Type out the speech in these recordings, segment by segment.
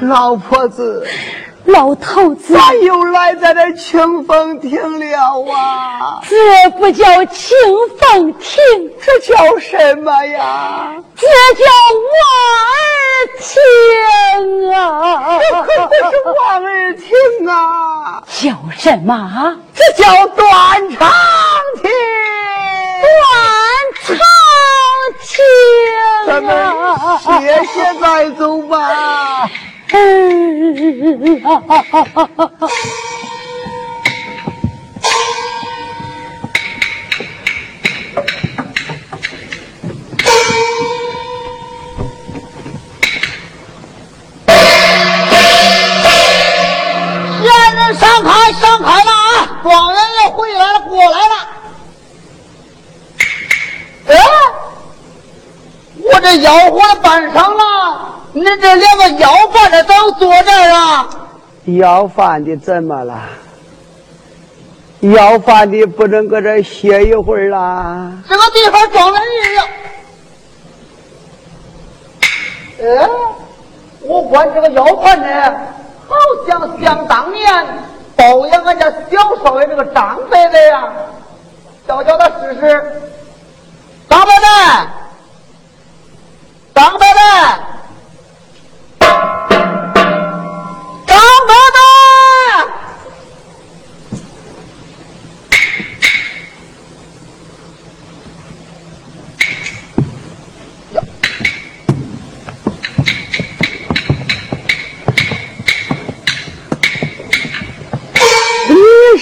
老婆子。老头子，咋又来在这清风亭了啊？这不叫清风亭，这叫什么呀？这叫望儿亭啊！这可不是望儿亭啊！叫什么？这叫断肠亭。断肠亭。咱们歇歇再走吧。了。你这两个要饭的都坐这儿啊？要饭的怎么了？要饭的不能搁这歇一会儿啦？这个地方装了人呀！哎，我管这个要饭的，好像想当年包养俺家小少爷这个张伯伯呀，叫叫他试试。张伯伯，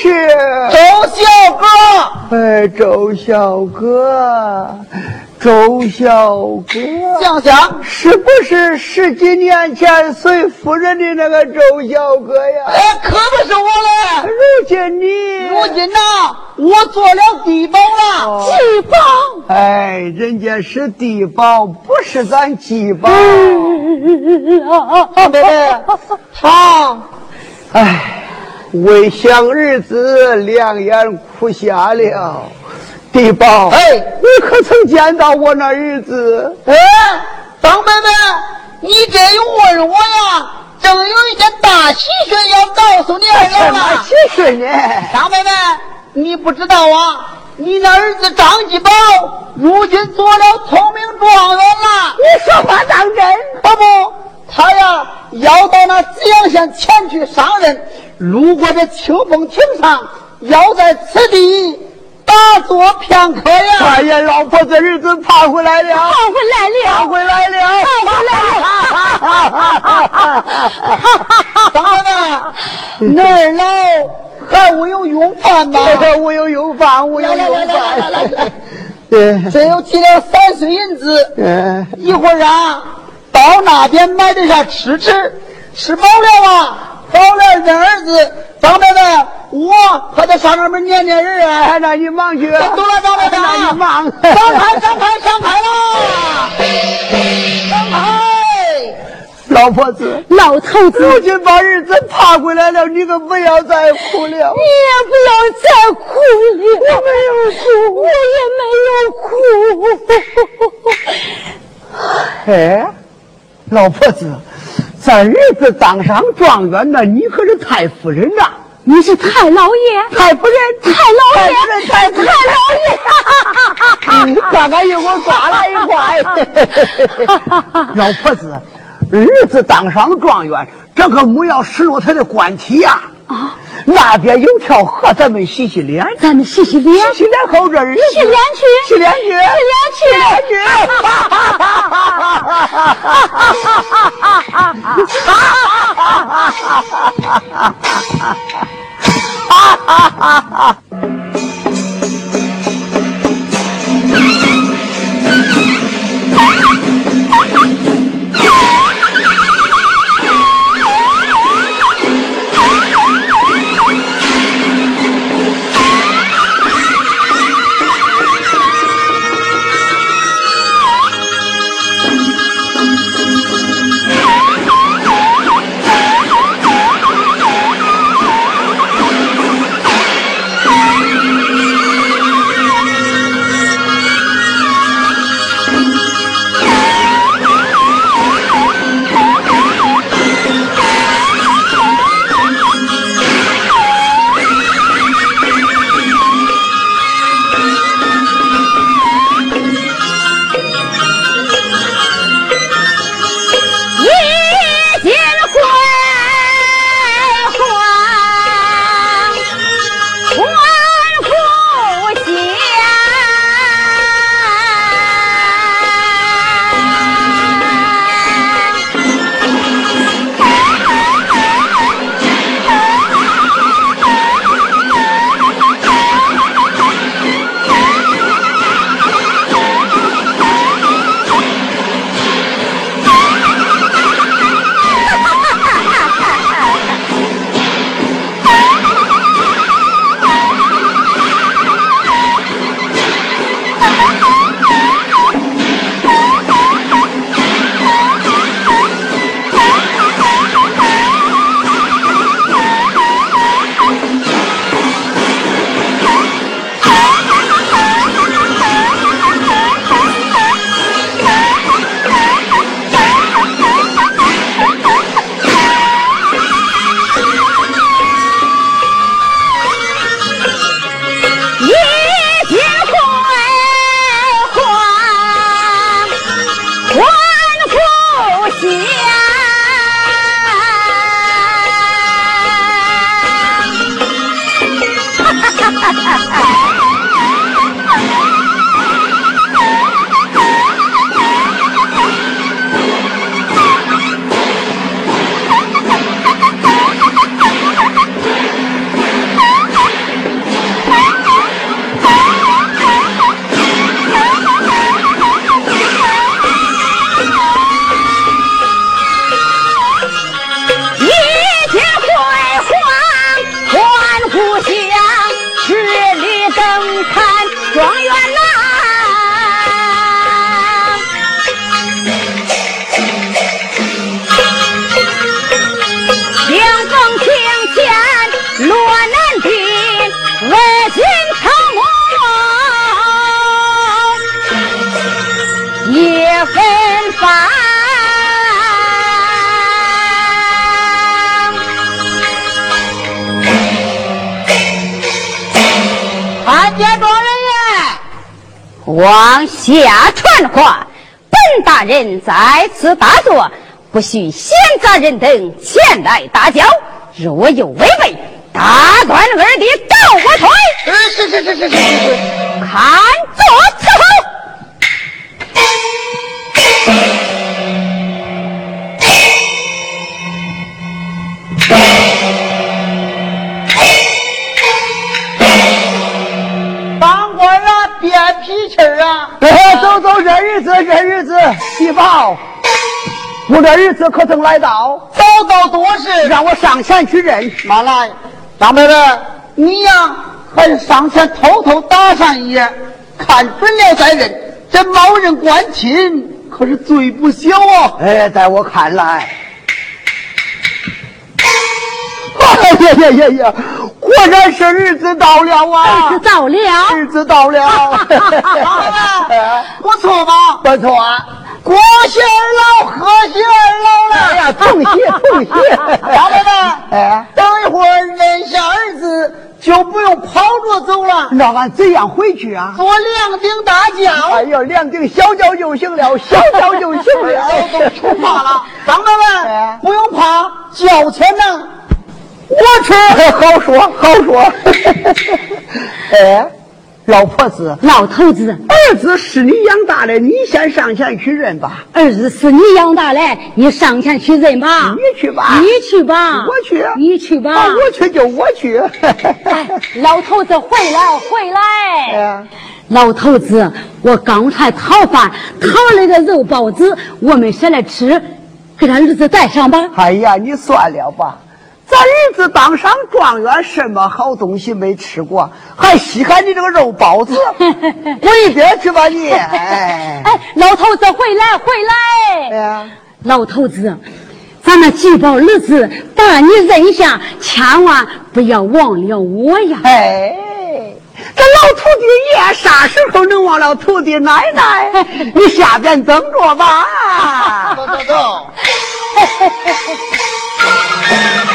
是周小哥，哎，周小哥，周小哥，想想是不是十几年前随夫人的那个周小哥呀？哎，可不是我嘞！如今你，如今呐，我做了地保了，地保。哎，人家是地保，不是咱低保。啊，妹妹，好，哎。为想儿子，两眼哭瞎了。地宝，哎，你可曾见到我那儿子？哎，张妹妹，你这又问我呀？正有一件大喜讯要告诉你二老呢。什么喜讯呢？张妹妹，你不知道啊？你那儿子张继宝如今做了聪明状元了。你说话当真？不不。他呀，要到那紫阳县前去上任，路过这清风亭上，要在此地打坐片刻呀。哎呀，老婆子儿子爬回来了，爬回来了，爬回来了，爬回来了。那儿老还无有用饭吗？无有用饭，无有用饭。对，这又提了三岁银子。嗯，一会儿啊。到那边买点啥吃吃，吃饱了啊，好了认儿子。张妹妹，我还得上那边撵撵人啊。还让你忙去。走了，张妹妹，那你忙。上开，上开，上开了。上开。老婆子，老头子，如今把儿子爬回来了，你可不要再哭了。你也不要再哭了。我没有哭，我也没有哭。哎。老婆子，咱儿子当上状元了，你可是太夫人呐！你是太老爷，太夫人，太老爷，太夫人，太老爷！刚刚一会儿抓了一块。老婆子，儿子当上状元，这可莫要失落他的官体呀！啊，那边有条河，咱们洗洗脸。咱们洗洗脸，洗洗脸好这儿洗脸去，洗脸去，洗脸去，洗脸去。哈哈哈哈哈哈哈哈！往下传话，本大人在此大坐，不许闲杂人等前来打搅。若有违背，打断二弟倒我腿。是是是是是是，看作伺脾气儿啊！哎，走走，这日子这日子，喜报，我这日子可曾来到？早早多时，让我上前去认。妈来，张伯伯，你呀，还是上前偷偷打上一眼，看准了再认。这冒认官亲可是罪不小啊！哎，在我看来，哎呀呀呀呀，果然是日子到了啊！日子到了，日子到了，张伯伯，不错吧？不错啊！国喜二老，贺喜二老了。哎呀，同喜同喜！张伯伯，哎，等一会儿认下儿子，就不用跑着走了，那俺怎样回去啊？坐两顶大轿。哎呦，两顶小轿就行了，小轿就行了。都出发了，张伯哎伯，不用怕，交钱呢。我吃，好说好说。哎，老婆子，老头子，儿子是你养大的，你先上前去认吧。儿子是你养大的，你上前去认吧。你去吧，你去吧，我去，你去吧。啊我去就我去。哎，老头子回来回来。哎老头子，我刚才讨饭，讨了个肉包子，我们先来吃，给他儿子带上吧。哎呀，你算了吧，咱儿子当上状元，什么好东西没吃过，还稀罕你这个肉包子？滚一边去吧你！哎，哎，老头子回来回来。哎呀，老头子，咱们举报儿子把你认下，千万不要忘了我呀！哎，这老徒弟爷啥时候能忘了徒弟奶奶？你下边等着吧。走走走。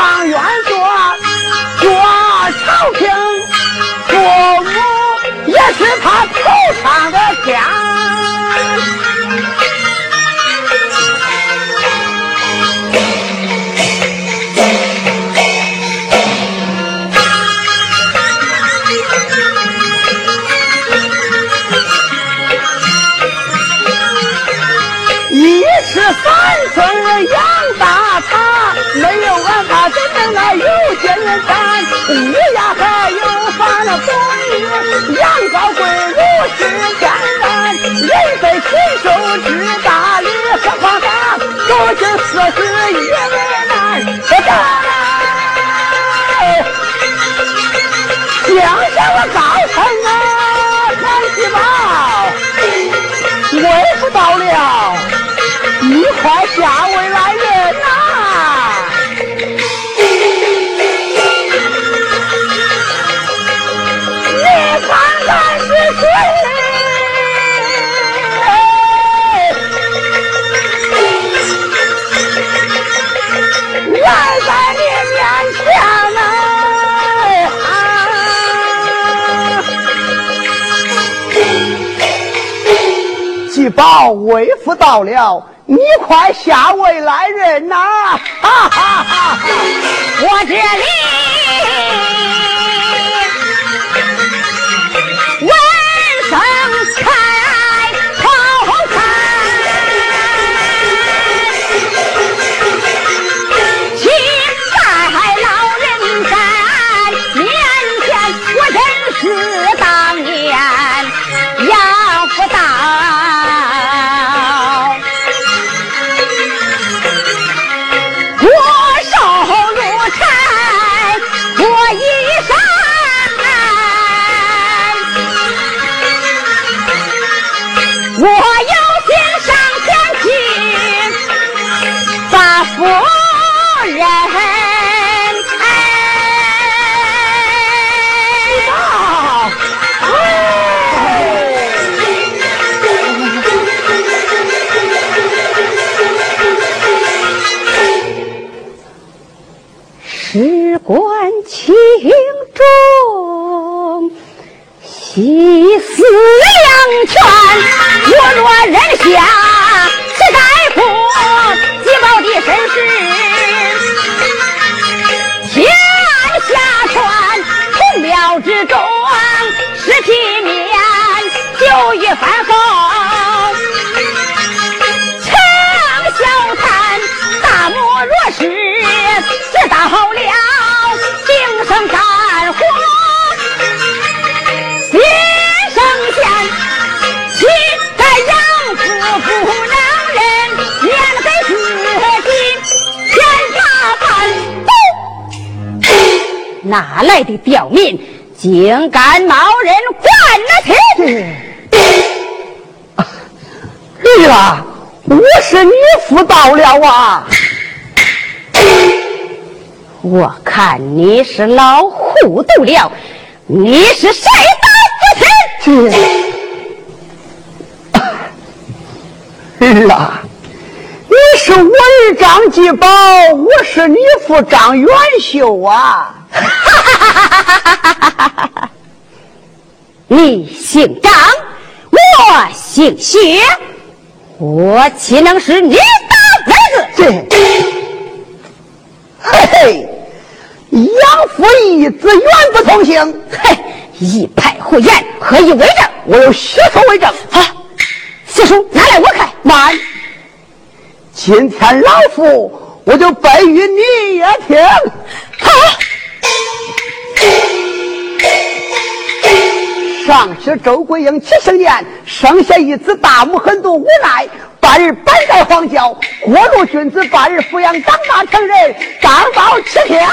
状元做，做朝廷，父母也是他为父到了，你快下位来人呐！哈哈哈！我这里我有心上前去把夫人啊！事关轻重，系死两全。我若忍下此大夫急报的身世，天下传孔庙之中尸体面，就欲翻后。哪来的刁民，竟敢冒人灌了天？对了，我是你父到了啊！我看你是老糊涂了，你是谁的子这儿啊，你是我儿张继宝，我是你父张元秀啊！你姓张，我姓薛，我岂能是你的儿子？这，嘿嘿，养父一子远不同姓，嘿，一派胡言，何以为证？我有血书为证。啊，血书拿来我看。慢，今天老夫我就拜与你也听。好，上是周桂英七十年，生下一子大母狠毒无奈，半日摆在荒郊，过路君子半日抚养长大成人，当保七天，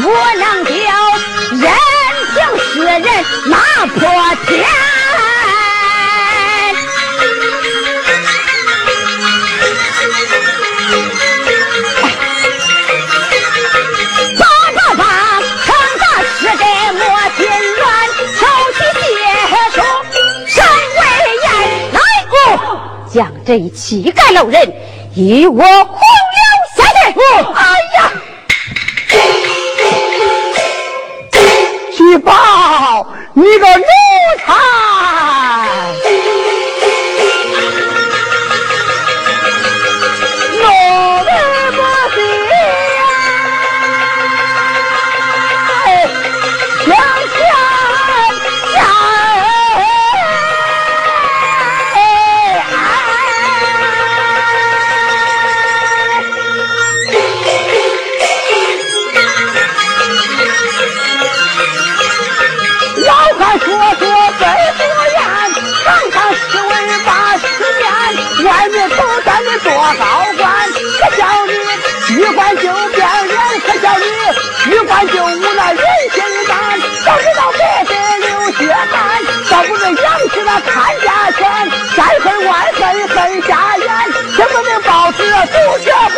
我能叫人情世人骂破天。哎咋把抗战使者心软瞧其别说尚未言来过。将这乞丐老人与我哄去报你个人给下